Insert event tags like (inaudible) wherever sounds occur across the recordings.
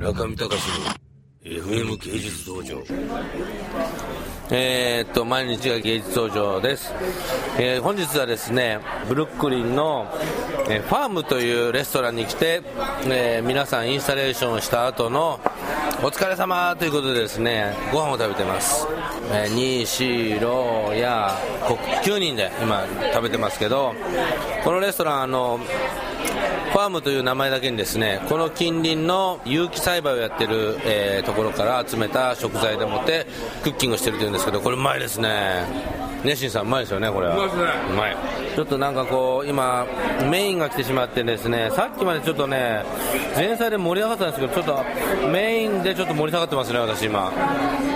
中見隆の FM 芸術道場。えー、っと毎日が芸術道場です、えー本日はですねブルックリンの、えーファームというレストランに来て、え皆さんインスタレーションした後のお疲れ様ということでですねご飯を食べてます、えー、ニーシーローや9人で今食べてますけどこのレストランあのファームという名前だけにですねこの近隣の有機栽培をやってる、えーところから集めた食材でもってクッキングしてるというんですけどこれうまいですね。ねしんさんうまいですよねこれは。うまい。ちょっとなんかこう今メインが来てしまってですねさっきまでちょっとね前菜で盛り上がったんですけどちょっとメインでちょっと盛り下がってますね私今。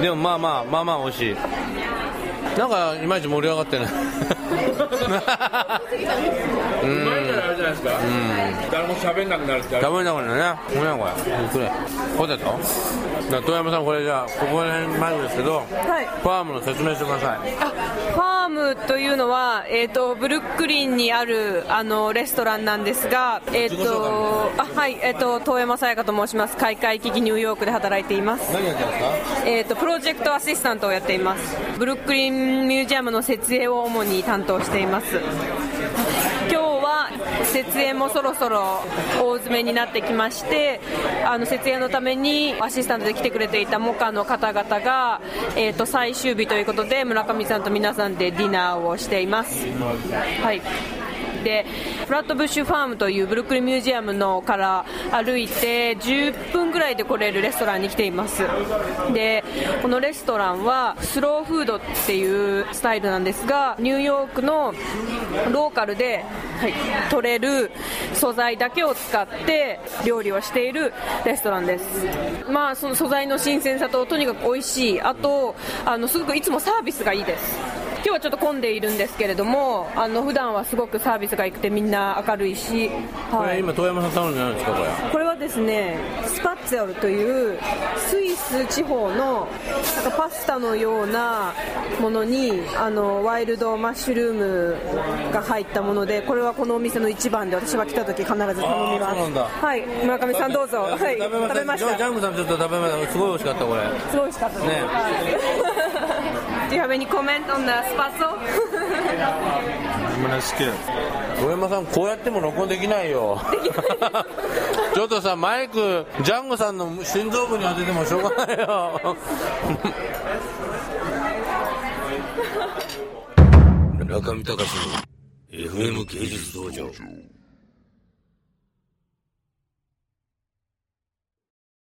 でもまあまあまあまあ美味しい。なんかいまいち盛り上がってないうん。前からあるじゃないですか、誰も喋んなくなるってある食べながらね、これ。これ、これ、ポテト？じゃあ遠山さん、これじゃあ、ここら辺前ですけど、はい。ファームの説明してください。あファームというのは、えー、とブルックリンにあるあのレストランなんですが、えーとあはいえー、と遠山さやかと申します。開会機器ニューヨークで働いています、何やってますか？えー、とプロジェクトアシスタントをやっています。ブルックリンミュージアムの設営を主に担当しています。今日は設営もそろそろ大詰めになってきましてあの設営のためにアシスタントで来てくれていたモカの方々が、えー、と最終日ということで村上さんと皆さんでディナーをしています。はい。でフラットブッシュファームというブルックリンミュージアムのから歩いて10分ぐらいで来れるレストランに来ています。でこのレストランはスローフードっていうスタイルなんですがニューヨークのローカルで、はい、取れる素材だけを使って料理をしているレストランです。まあその素材の新鮮さととにかく美味しい。あとあのすごくいつもサービスがいいです。今日はちょっと混んでいるんですけれどもあの普段はすごくサービスが良くてみんな明るいし、はい、これ今、遠山さん頼んでないんですか、これ？これはですねスパッツァルというスイス地方のなんかパスタのようなものにあのワイルドマッシュルームが入ったものでこれはこのお店の一番で私は来た時必ず頼みます。はい。村上さんどうぞ。はい。食べました。食べました。ジャングさんちょっと食べました。すごい美味しかった、これ。すごい美味しかったです、ね。は (laughs) い Do you have any comment on the spazzo? 遠山さん、こうやっても録音できないよ。ちょっとさ、マイク、ジャングさんの心臓部に当ててもしょうがないよ。中見隆の FM 芸術道場。